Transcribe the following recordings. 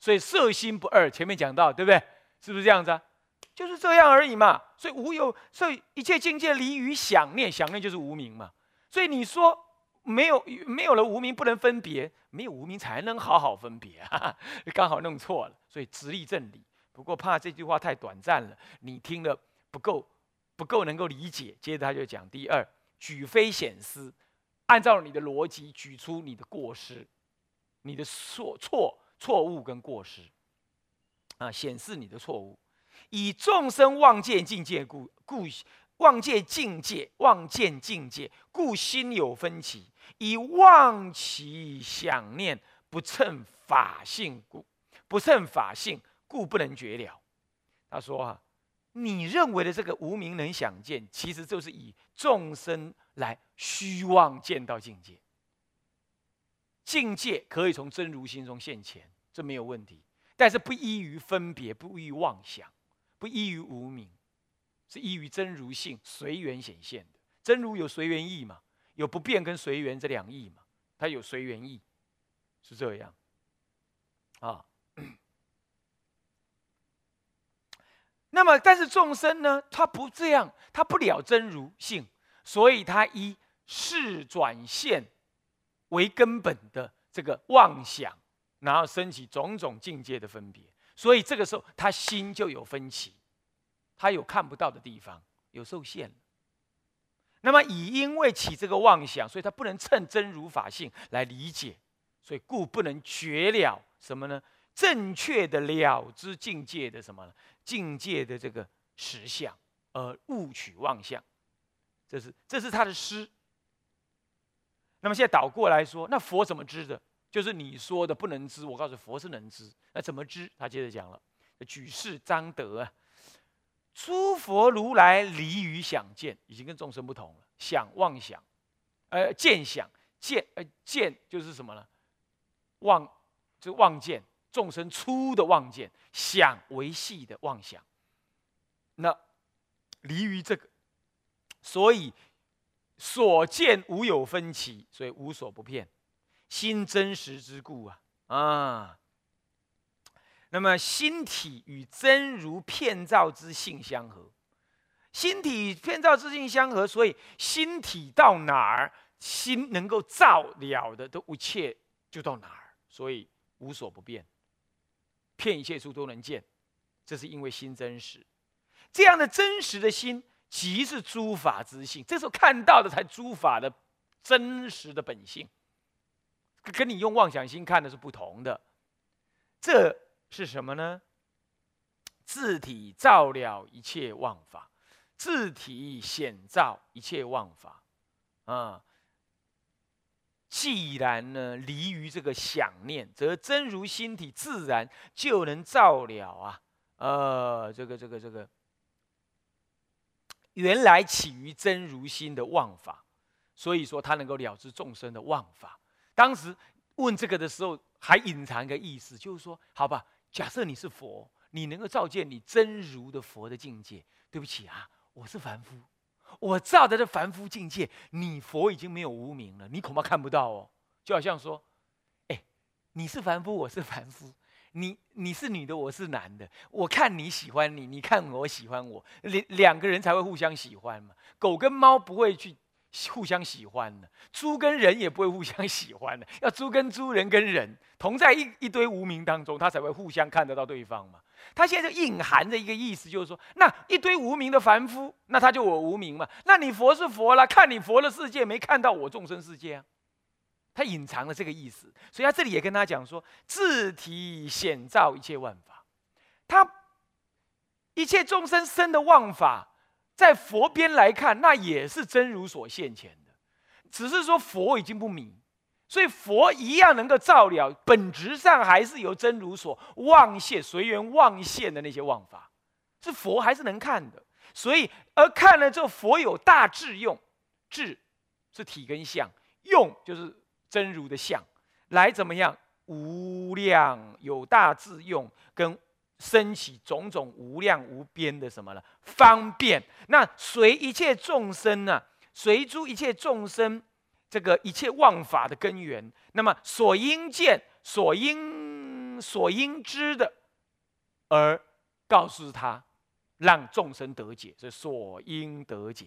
所以色心不二，前面讲到，对不对？是不是这样子啊？就是这样而已嘛。所以无有，所以一切境界离于想念，想念就是无名嘛。所以你说没有没有了无名不能分别，没有无名才能好好分别啊。刚好弄错了，所以直立正理。不过怕这句话太短暂了，你听了不够不够能够理解。接着他就讲第二，举非显思，按照你的逻辑举出你的过失，你的错错错误跟过失啊，显示你的错误。以众生望见境界故，故望见境界，望见境界，故心有分歧；以妄其想念不称法性故，不称法性故不能绝了。他说啊，你认为的这个无名能想见，其实就是以众生来虚妄见到境界。境界可以从真如心中现前，这没有问题，但是不依于分别，不依于妄想。不依于无名，是依于真如性随缘显现的。真如有随缘意嘛？有不变跟随缘这两意嘛？它有随缘意，是这样啊。那么，但是众生呢？他不这样，他不了真如性，所以他以事转现为根本的这个妄想，然后升起种种境界的分别。所以这个时候，他心就有分歧，他有看不到的地方，有受限那么以因为起这个妄想，所以他不能趁真如法性来理解，所以故不能绝了什么呢？正确的了知境界的什么呢境界的这个实相，而误取妄相。这是这是他的诗。那么现在倒过来说，那佛怎么知的？就是你说的不能知，我告诉佛是能知，那怎么知？他接着讲了，举世张德啊，诸佛如来离于想见，已经跟众生不同了。想妄想，呃，见想见，呃，见就是什么呢？妄就妄见，众生粗的妄见，想为系的妄想。那离于这个，所以所见无有分歧，所以无所不骗。心真实之故啊。啊，那么心体与真如片照之性相合，心体片照之性相合，所以心体到哪儿，心能够照了的都一切就到哪儿，所以无所不变，骗一切处都能见，这是因为心真实，这样的真实的心即是诸法之性，这时候看到的才诸法的真实的本性。跟你用妄想心看的是不同的，这是什么呢？自体照了一切妄法，自体显照一切妄法，啊！既然呢离于这个想念，则真如心体自然就能照了啊！呃，这个这个这个，原来起于真如心的妄法，所以说他能够了知众生的妄法。当时问这个的时候，还隐藏一个意思，就是说，好吧，假设你是佛，你能够照见你真如的佛的境界。对不起啊，我是凡夫，我照的这凡夫境界，你佛已经没有无名了，你恐怕看不到哦。就好像说，哎，你是凡夫，我是凡夫，你你是女的，我是男的，我看你喜欢你，你看我喜欢我，两两个人才会互相喜欢嘛。狗跟猫不会去。互相喜欢的，猪跟人也不会互相喜欢的。要猪跟猪，人跟人同在一一堆无名当中，他才会互相看得到对方嘛。他现在就隐含着一个意思，就是说，那一堆无名的凡夫，那他就我无名嘛。那你佛是佛了，看你佛的世界，没看到我众生世界啊。他隐藏了这个意思，所以他这里也跟他讲说，自体显照一切万法，他一切众生生的妄法。在佛边来看，那也是真如所现前的，只是说佛已经不迷，所以佛一样能够照了，本质上还是由真如所妄现、随缘妄现的那些妄法，是佛还是能看的。所以而看了之后，佛有大智用，智是体跟相，用就是真如的相，来怎么样？无量有大智用跟。升起种种无量无边的什么呢？方便。那随一切众生呢？随诸一切众生，这个一切妄法的根源。那么所应见、所应所应知的，而告诉他，让众生得解，是所应得解，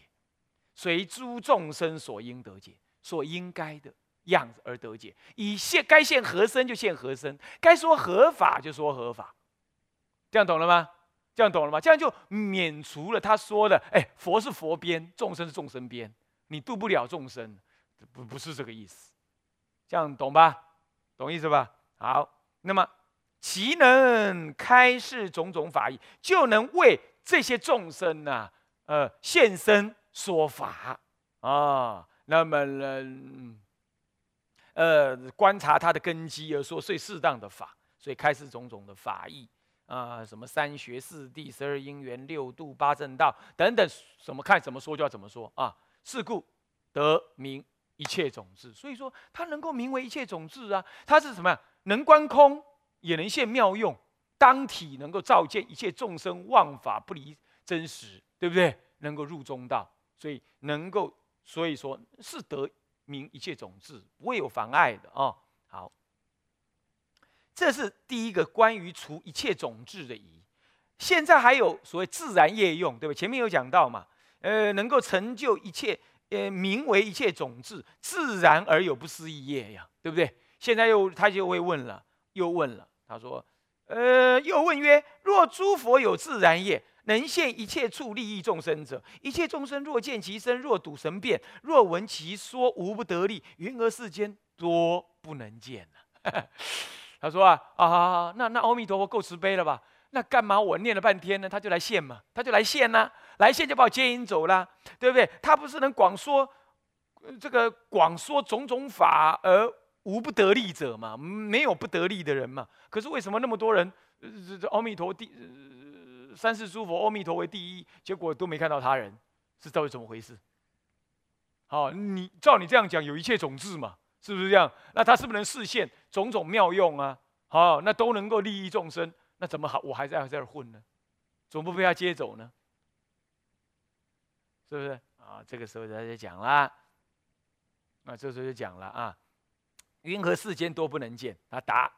随诸众生所应得解，所应该的样子而得解。以现该现何身就现何身，该说合法就说合法，这样懂了吗？这样懂了吗？这样就免除了他说的，哎，佛是佛边，众生是众生边，你度不了众生，不不是这个意思。这样懂吧？懂意思吧？好，那么其能开示种种法义，就能为这些众生呐，呃，现身说法啊。那么呢，呃，观察他的根基而说最适当的法，所以开示种种的法义啊，什么三学四谛、十二因缘、六度、八正道等等，什么看怎么说就要怎么说啊。是故得名。一切种子，所以说它能够名为一切种子啊！它是什么呀？能观空，也能现妙用，当体能够照见一切众生妄法不离真实，对不对？能够入中道，所以能够，所以说是得名一切种子，不会有妨碍的啊！好，这是第一个关于除一切种质的疑。现在还有所谓自然业用，对吧？前面有讲到嘛，呃，能够成就一切。呃，名为一切种质，自然而有不思议业呀，对不对？现在又他就会问了，又问了，他说，呃，又问曰：若诸佛有自然业，能现一切处利益众生者，一切众生若见其身，若睹神变，若闻其说，无不得利。云何世间多不能见呢？他说啊啊，那那阿弥陀佛够慈悲了吧？那干嘛我念了半天呢？他就来现嘛，他就来现呢，来现就把我接引走了，对不对？他不是能广说这个广说种种法而无不得利者嘛？没有不得利的人嘛？可是为什么那么多人这这阿弥陀第三世诸佛阿弥陀为第一，结果都没看到他人，是到底怎么回事？好，你照你这样讲，有一切种子嘛，是不是这样？那他是不是能视现种种妙用啊？好，那都能够利益众生。那怎么好？我还在这儿混呢，总不被他接走呢？是不是啊？这个时候他就讲了，那这时候就讲了啊，云何世间多不能见？他答：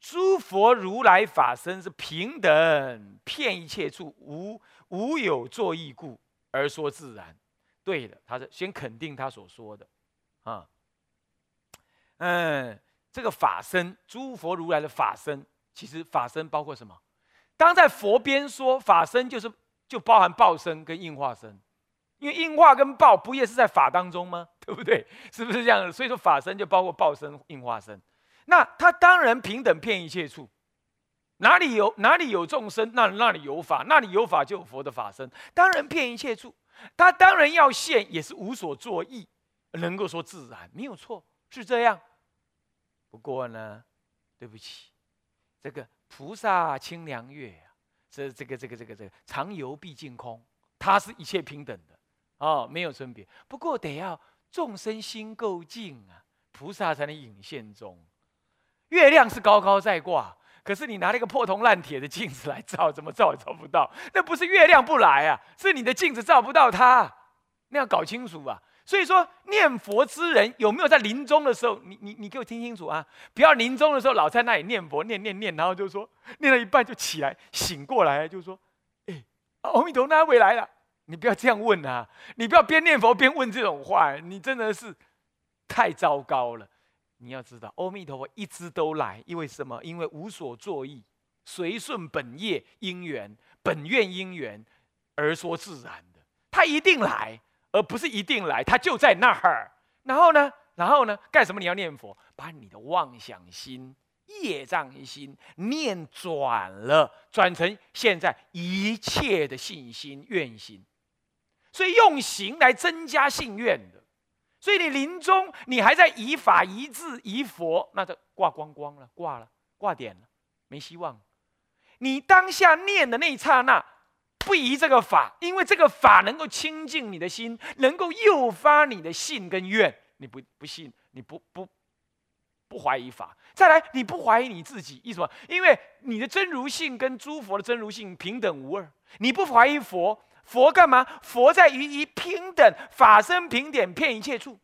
诸佛如来法身是平等，遍一切处，无无有作意故而说自然。对的，他是先肯定他所说的啊。嗯，这个法身，诸佛如来的法身。其实法身包括什么？当在佛边说法身，就是就包含报身跟应化身，因为应化跟报不也是在法当中吗？对不对？是不是这样？所以说法身就包括报身、应化身。那他当然平等遍一切处，哪里有哪里有众生，那那里有法，那里有法就有佛的法身，当然遍一切处。他当然要现，也是无所作意，能够说自然，没有错，是这样。不过呢，对不起。这个菩萨清凉月啊，这这个这个这个这个常游毕竟空，它是一切平等的哦，没有分别。不过得要众生心够净啊，菩萨才能隐现中。月亮是高高在挂，可是你拿那个破铜烂铁的镜子来照，怎么照也照不到。那不是月亮不来啊，是你的镜子照不到它。那要搞清楚啊。所以说，念佛之人有没有在临终的时候？你你你给我听清楚啊！不要临终的时候老在那里念佛，念念念，然后就说念了一半就起来醒过来，就说：“哎，阿弥陀那回来了。”你不要这样问啊！你不要边念佛边问这种话，你真的是太糟糕了。你要知道，阿弥陀佛一直都来，因为什么？因为无所作意，随顺本业因缘、本愿因缘而说自然的，他一定来。而不是一定来，他就在那儿。然后呢？然后呢？干什么？你要念佛，把你的妄想心、业障心念转了，转成现在一切的信心、愿心。所以用行来增加信愿的。所以你临终，你还在以法、一字、以佛，那就挂光光了，挂了，挂点了，没希望。你当下念的那一刹那。不疑这个法，因为这个法能够清净你的心，能够诱发你的信跟愿。你不不信，你不不不怀疑法。再来，你不怀疑你自己，意思么？因为你的真如性跟诸佛的真如性平等无二。你不怀疑佛，佛干嘛？佛在于一平等，法身平点，遍一切处，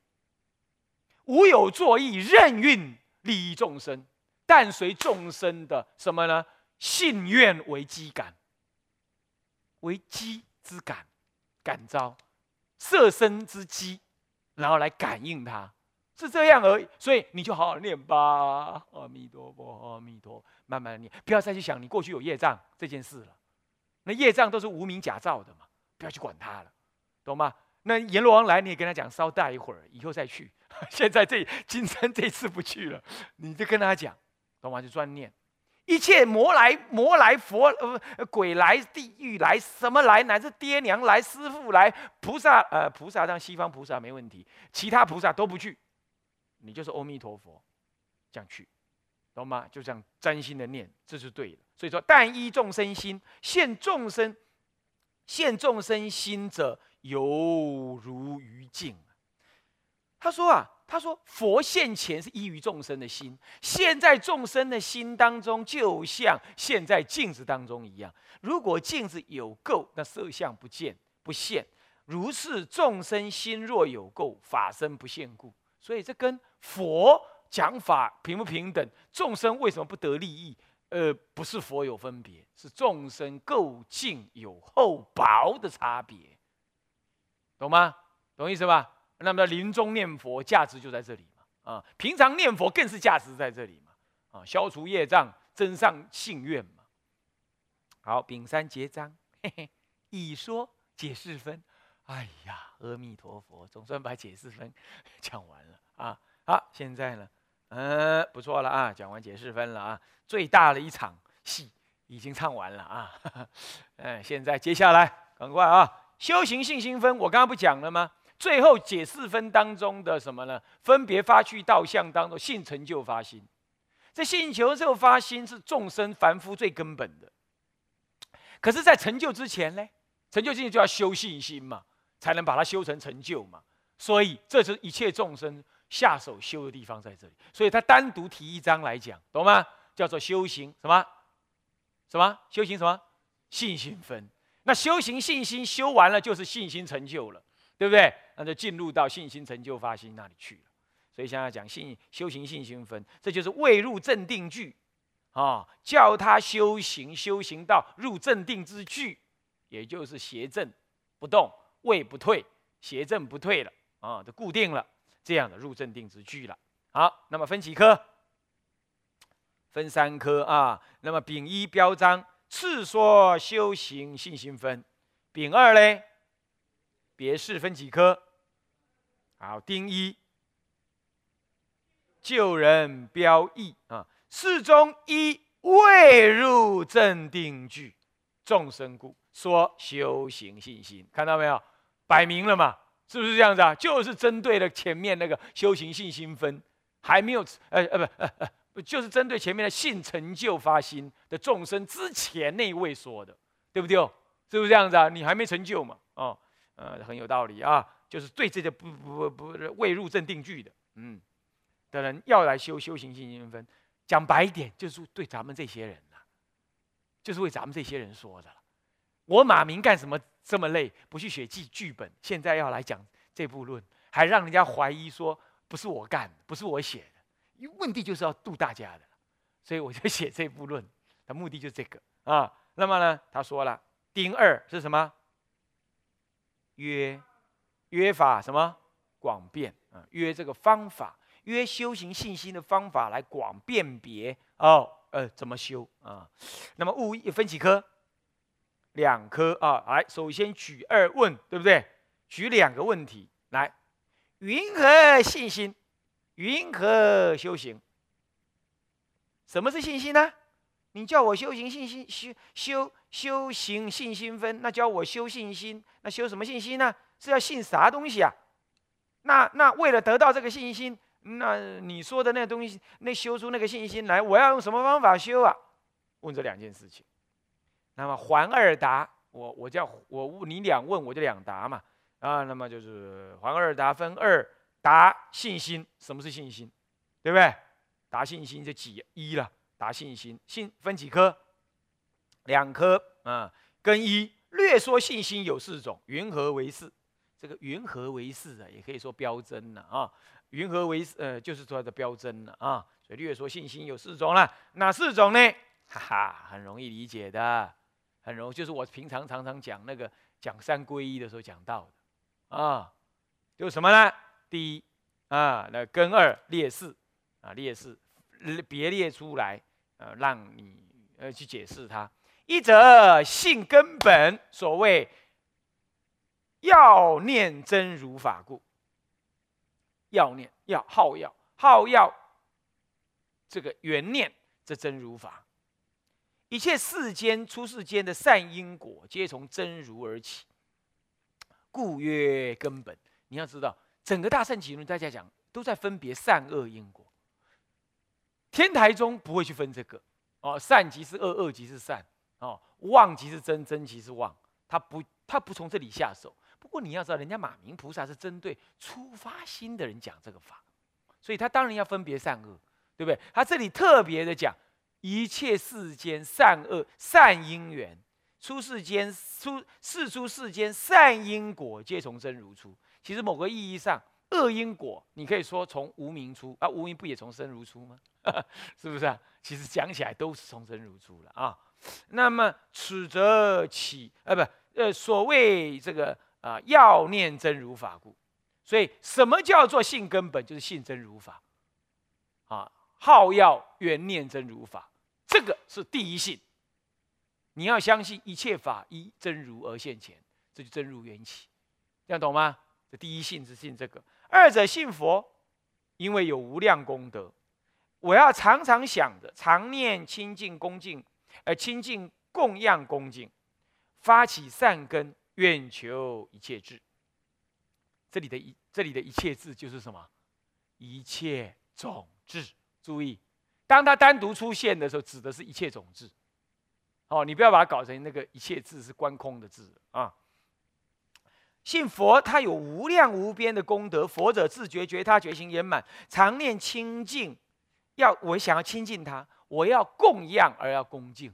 无有作意，任运利益众生。但随众生的什么呢？信愿为机感，为机之感，感召色身之机，然后来感应它，是这样而已。所以你就好好念吧，阿弥陀佛，阿弥陀，慢慢念，不要再去想你过去有业障这件事了。那业障都是无名假造的嘛，不要去管它了，懂吗？那阎罗王来，你也跟他讲，稍待一会儿，以后再去。现在这今生这次不去了，你就跟他讲，懂吗？就专念。一切魔来，魔来，佛呃鬼来，地狱来，什么来，乃至爹娘来，师傅来，菩萨呃菩萨让西方菩萨没问题，其他菩萨都不去，你就是阿弥陀佛，这样去，懂吗？就这样专心的念，这是对的。所以说，但依众生心，现众生，现众生心者，犹如于镜。他说啊。他说：“佛现前是依于众生的心，现在众生的心当中，就像现在镜子当中一样。如果镜子有垢，那色相不见不现；如是众生心若有垢，法身不现故。所以这跟佛讲法平不平等？众生为什么不得利益？呃，不是佛有分别，是众生垢净有厚薄的差别，懂吗？懂意思吧？”那么临终念佛价值就在这里嘛，啊，平常念佛更是价值在这里嘛，啊，消除业障，增上信愿嘛。好，丙三结章，嘿嘿，已说解释分。哎呀，阿弥陀佛，总算把解释分 讲完了啊。好，现在呢，嗯，不错了啊，讲完解释分了啊，最大的一场戏已经唱完了啊。嗯，现在接下来赶快啊，修行信心分，我刚刚不讲了吗？最后解四分当中的什么呢？分别发去道相当中，性成就发心。这性求就发心是众生凡夫最根本的。可是，在成就之前呢？成就之前就要修信心嘛，才能把它修成成就嘛。所以，这是一切众生下手修的地方在这里。所以他单独提一章来讲，懂吗？叫做修行什么？什么？修行什么？信心分。那修行信心修完了，就是信心成就了。对不对？那就进入到信心成就发心那里去了。所以现在讲信修行信心分，这就是未入正定句啊，叫他修行修行到入正定之句，也就是邪正不动，位不退，邪正不退了啊，就固定了这样的入正定之句了。好，那么分几科？分三科啊。那么丙一标章次说修行信心分，丙二嘞？别事分几科？好，丁一救人标义啊，四中一未入正定句，众生故说修行信心，看到没有？摆明了嘛，是不是这样子啊？就是针对了前面那个修行信心分还没有，呃呃不呃呃，就是针对前面的性成就发心的众生之前那一位说的，对不对哦？是不是这样子啊？你还没成就嘛？哦。呃，很有道理啊，就是对这个不不不未入正定句的，嗯，的人要来修修行信心分，讲白一点，就是对咱们这些人呐，就是为咱们这些人说的。我马明干什么这么累，不去写剧剧本，现在要来讲这部论，还让人家怀疑说不是我干的，不是我写的，因为问题就是要度大家的，所以我就写这部论，的目的就是这个啊。那么呢，他说了，丁二是什么？约约法什么广辩啊？约这个方法，约修行信心的方法来广辨别哦。呃，怎么修啊？那么物一分几科？两科啊。来，首先举二问，对不对？举两个问题来：云何信心？云何修行？什么是信心呢？你叫我修行信心修修。修行信心分，那教我修信心，那修什么信心呢？是要信啥东西啊？那那为了得到这个信心，那你说的那东西，那修出那个信心来，我要用什么方法修啊？问这两件事情。那么还二答，我我叫我问你两问，我就两答嘛。啊，那么就是还二答分二答信心，什么是信心？对不对？答信心就几一了？答信心信分几科？两颗啊，跟一略说信心有四种，云何为四？这个云何为四啊，也可以说标真了啊。云何为呃，就是说的标真了啊。所以略说信心有四种了，哪四种呢？哈哈，很容易理解的，很容，就是我平常常常讲那个讲三归一的时候讲到的啊，就是什么呢？第一啊，那根二列四啊，列四别列出来，呃，让你呃去解释它。一则性根本，所谓要念真如法故，要念要好要好要。这个缘念，这真如法，一切世间出世间的善因果，皆从真如而起，故曰根本。你要知道，整个大圣起论，大家讲都在分别善恶因果。天台中不会去分这个哦，善即是恶，恶即是善哦，妄即是真，真即是妄，他不他不从这里下手。不过你要知道，人家马明菩萨是针对出发心的人讲这个法，所以他当然要分别善恶。对不对？他这里特别的讲，一切世间善恶善因缘，出世间出世出世间善因果，皆从真如出。其实某个意义上，恶因果你可以说从无名出啊，无名不也从生如出吗？是不是啊？其实讲起来都是从生如出了啊。那么此则起啊，不呃，所谓这个啊，要念真如法故。所以什么叫做性根本？就是性真如法啊。好要缘念真如法，这个是第一性。你要相信一切法依真如而现前，这就真如缘起，这样懂吗？这第一性是信这个。二者信佛，因为有无量功德，我要常常想着，常念清净恭敬，而清净供养恭敬，发起善根，愿求一切智。这里的一这里的一切智就是什么？一切种智。注意，当它单独出现的时候，指的是一切种子。哦，你不要把它搞成那个一切字是观空的字啊。信佛，他有无量无边的功德。佛者自觉觉他觉行圆满，常念清净。要我想要亲近他，我要供养而要恭敬。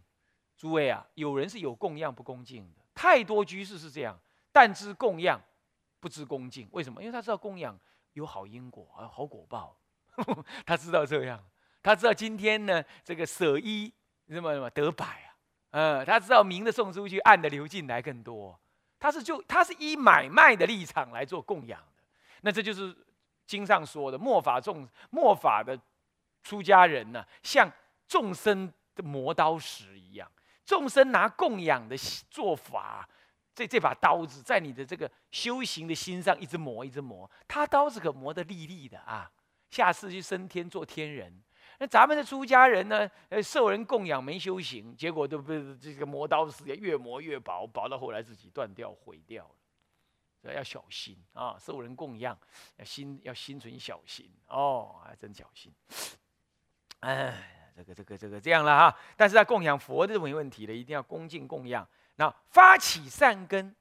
诸位啊，有人是有供养不恭敬的，太多居士是这样，但知供养，不知恭敬。为什么？因为他知道供养有好因果，啊好果报。他知道这样，他知道今天呢，这个舍一什么什么得百啊，嗯，他知道明的送出去，暗的流进来更多。他是就他是以买卖的立场来做供养的，那这就是经上说的末法众末法的出家人呢，像众生的磨刀石一样，众生拿供养的做法，这这把刀子在你的这个修行的心上一直磨，一直磨，他刀子可磨得利利的啊。下次去升天做天人，那咱们的出家人呢？呃，受人供养没修行，结果都被这个磨刀石越磨越薄，薄到后来自己断掉毁掉了。所以要小心啊！受人供养要心要心存小心哦，还真小心。哎，这个这个这个这样了哈。但是在供养佛的没问题的，一定要恭敬供养。那发起善根，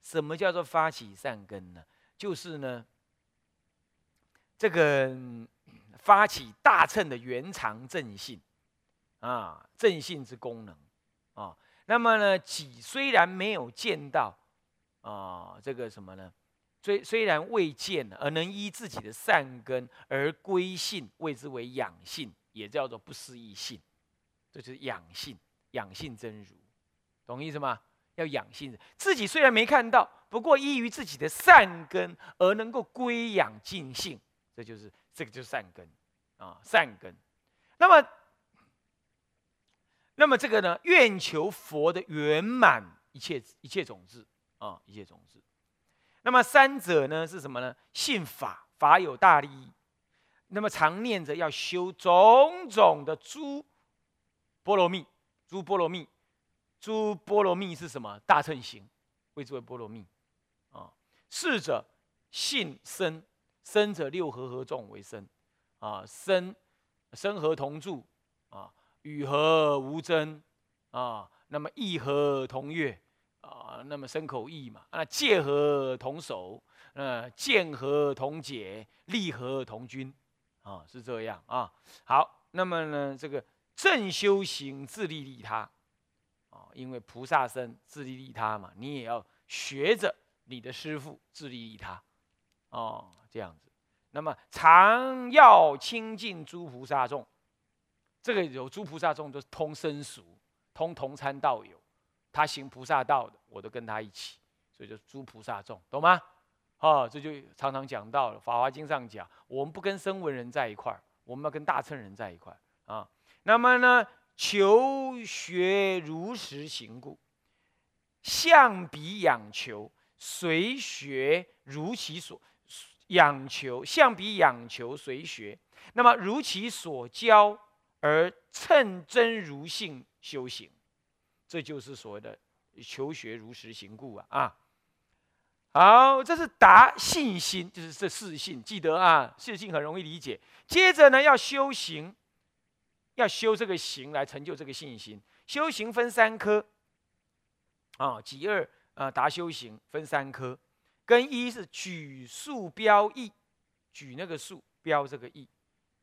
什么叫做发起善根呢？就是呢。这个发起大乘的圆常正性啊，正性之功能啊，那么呢，己虽然没有见到啊，这个什么呢？虽虽然未见，而能依自己的善根而归性，谓之为养性，也叫做不思议性，这就是养性，养性真如，懂意思吗？要养性，自己虽然没看到，不过依于自己的善根而能够归养尽性。这就是这个就是善根啊，善根。那么，那么这个呢？愿求佛的圆满一切一切种子啊，一切种子。那么三者呢是什么呢？信法，法有大利益。那么常念着要修种种的诸波罗蜜，诸波罗蜜，诸波罗蜜是什么？大乘行，谓之为波罗蜜啊。四者信生。生者六合合众为生，啊，生生和同住，啊，与和无争，啊，那么异和同悦，啊，那么生口异嘛，啊，戒和同守，呃，见和同解，利和同君，啊，是这样啊。好，那么呢，这个正修行自利利他，啊，因为菩萨生自利利他嘛，你也要学着你的师父自利利他。哦，这样子，那么常要亲近诸菩萨众，这个有诸菩萨众都是通生熟，通同参道友，他行菩萨道的，我都跟他一起，所以就诸菩萨众，懂吗？啊，这就常常讲到了《法华经》上讲，我们不跟声闻人在一块儿，我们要跟大乘人在一块儿啊。那么呢，求学如实行故，象彼仰求，随学如其所。仰求，向彼仰求随学，那么如其所教而称真如性修行，这就是所谓的求学如实行故啊啊！好，这是达信心，就是这四信，记得啊，四信很容易理解。接着呢，要修行，要修这个行来成就这个信心。修行分三科啊，即二啊，达修行分三科。跟一是举数标意，举那个数标这个意。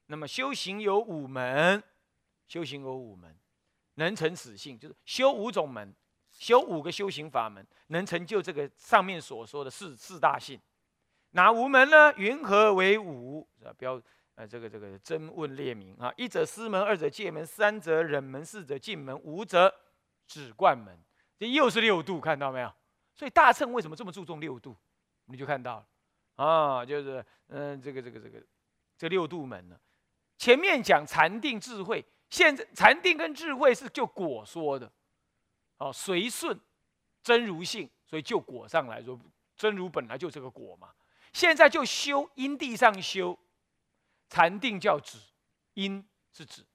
那么修行有五门，修行有五门，能成此性，就是修五种门，修五个修行法门，能成就这个上面所说的四四大性。哪五门呢？云何为五？标呃，这个这个真问列名啊。一者师门，二者戒门，三者忍门，四者进门，五者止观门。这又是六度，看到没有？所以大乘为什么这么注重六度？你就看到了，啊，就是嗯，这个这个这个这六度门呢，前面讲禅定智慧，现在禅定跟智慧是就果说的，哦，随顺真如性，所以就果上来说，真如本来就这个果嘛。现在就修因地上修，禅定叫止，因是止，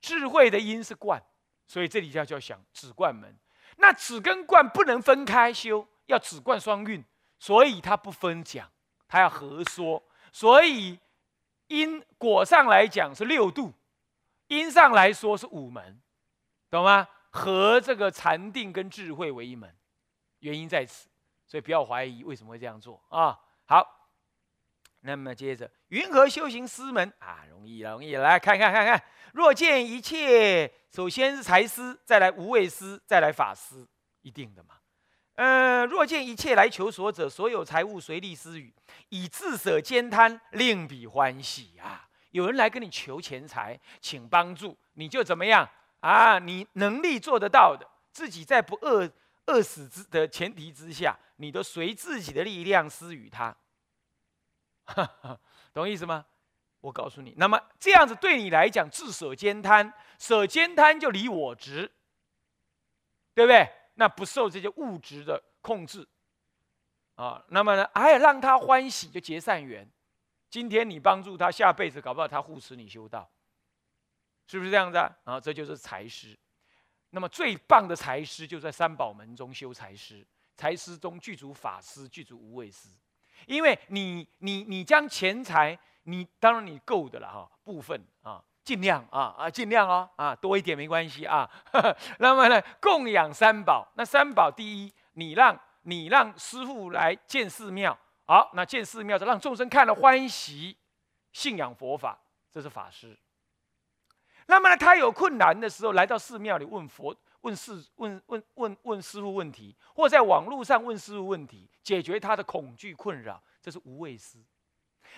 智慧的因是观，所以这里叫叫想止观门。那止跟观不能分开修，要止观双运。所以他不分讲，他要合说。所以因果上来讲是六度，因上来说是五门，懂吗？和这个禅定跟智慧为一门，原因在此。所以不要怀疑为什么会这样做啊。好，那么接着云何修行师门啊？容易容易，来看看看看。若见一切，首先是财师，再来无畏师，再来法师，一定的嘛。呃，若见一切来求所者，所有财物随力施予，以自舍兼贪，令彼欢喜啊！有人来跟你求钱财，请帮助，你就怎么样啊？你能力做得到的，自己在不饿饿死之的前提之下，你都随自己的力量施予他，懂意思吗？我告诉你，那么这样子对你来讲，自舍兼贪，舍兼贪就离我执，对不对？那不受这些物质的控制，啊，那么呢，哎，让他欢喜就结善缘。今天你帮助他，下辈子搞不好他护持你修道，是不是这样子啊？啊，这就是财师。那么最棒的财师就在三宝门中修财师，财师中具足法师，具足无畏师。因为你你你将钱财，你当然你够的了哈，部分啊。尽量啊啊，尽量哦啊，多一点没关系啊。那么呢，供养三宝。那三宝第一，你让你让师傅来建寺庙，好，那建寺庙就让众生看了欢喜，信仰佛法，这是法师。那么呢，他有困难的时候，来到寺庙里问佛、问师、问问问问师傅问题，或在网络上问师傅问题，解决他的恐惧困扰，这是无畏师。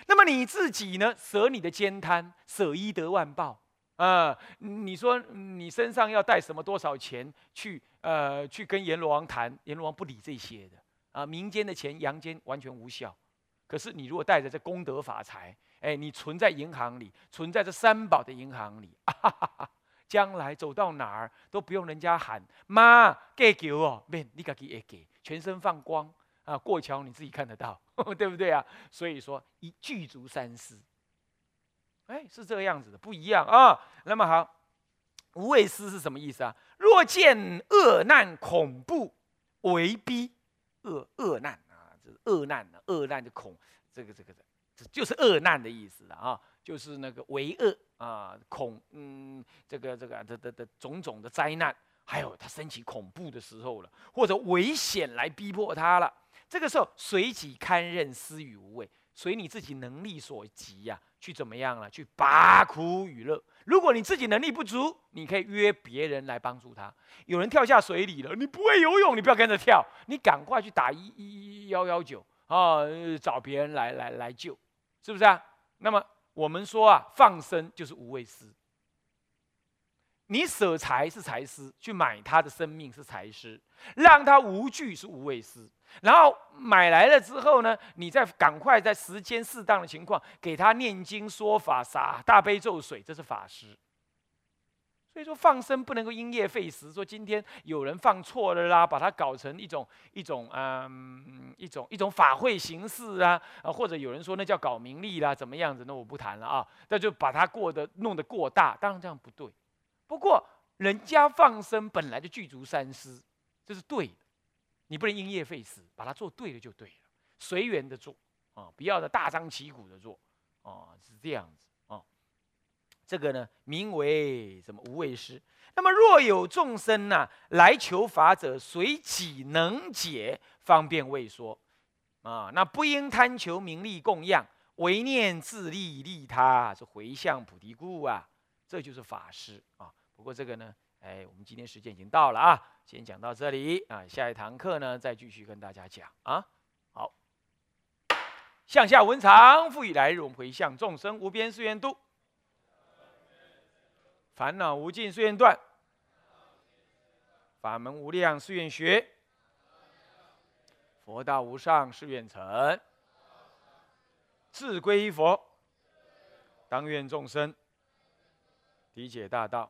那么你自己呢？舍你的兼贪，舍一得万报啊！你说你身上要带什么多少钱去？呃，去跟阎罗王谈，阎罗王不理这些的啊！民间的钱，阳间完全无效。可是你如果带着这功德法财，哎，你存在银行里，存在这三宝的银行里，哈哈哈将来走到哪儿都不用人家喊妈给给哦，免你自己也给，全身放光。啊，过桥你自己看得到，对不对啊？所以说一具足三思，哎，是这个样子的，不一样啊。那么好，无畏思是什么意思啊？若见恶难恐怖为逼，恶恶难啊，这是恶难恶难的恐，这个这个的，这就是恶难的意思了啊，就是那个为恶啊，恐嗯，这个这个的的的种种的灾难，还有他升起恐怖的时候了，或者危险来逼迫他了。这个时候随己堪任，施与无畏，随你自己能力所及呀，去怎么样了？去拔苦与乐。如果你自己能力不足，你可以约别人来帮助他。有人跳下水里了，你不会游泳，你不要跟着跳，你赶快去打一一一幺幺九啊，找别人来来来救，是不是啊？那么我们说啊，放生就是无畏施。你舍财是财施，去买他的生命是财施，让他无惧是无畏施。然后买来了之后呢，你再赶快在时间适当的情况给他念经说法洒大悲咒水，这是法师。所以说放生不能够因噎废食。说今天有人放错了啦，把它搞成一种一种嗯一种一种法会形式啊啊，或者有人说那叫搞名利啦，怎么样子？那我不谈了啊。那就把它过得弄得过大，当然这样不对。不过人家放生本来就具足三思，这是对的。你不能因噎废食，把它做对了就对了，随缘的做啊，不要的大张旗鼓的做啊，是这样子啊。这个呢，名为什么无畏师？那么若有众生呢来求法者，随己能解，方便为说。啊，那不应贪求名利供养，唯念自利利他，是回向菩提故啊。这就是法师啊。不过这个呢，哎，我们今天时间已经到了啊，先讲到这里啊。下一堂课呢，再继续跟大家讲啊。好，向下文长，复以来日，我们回向众生无边誓愿度。烦恼无尽，誓愿断；法门无量，誓愿学；佛道无上，誓愿成。自归依佛，当愿众生理解大道，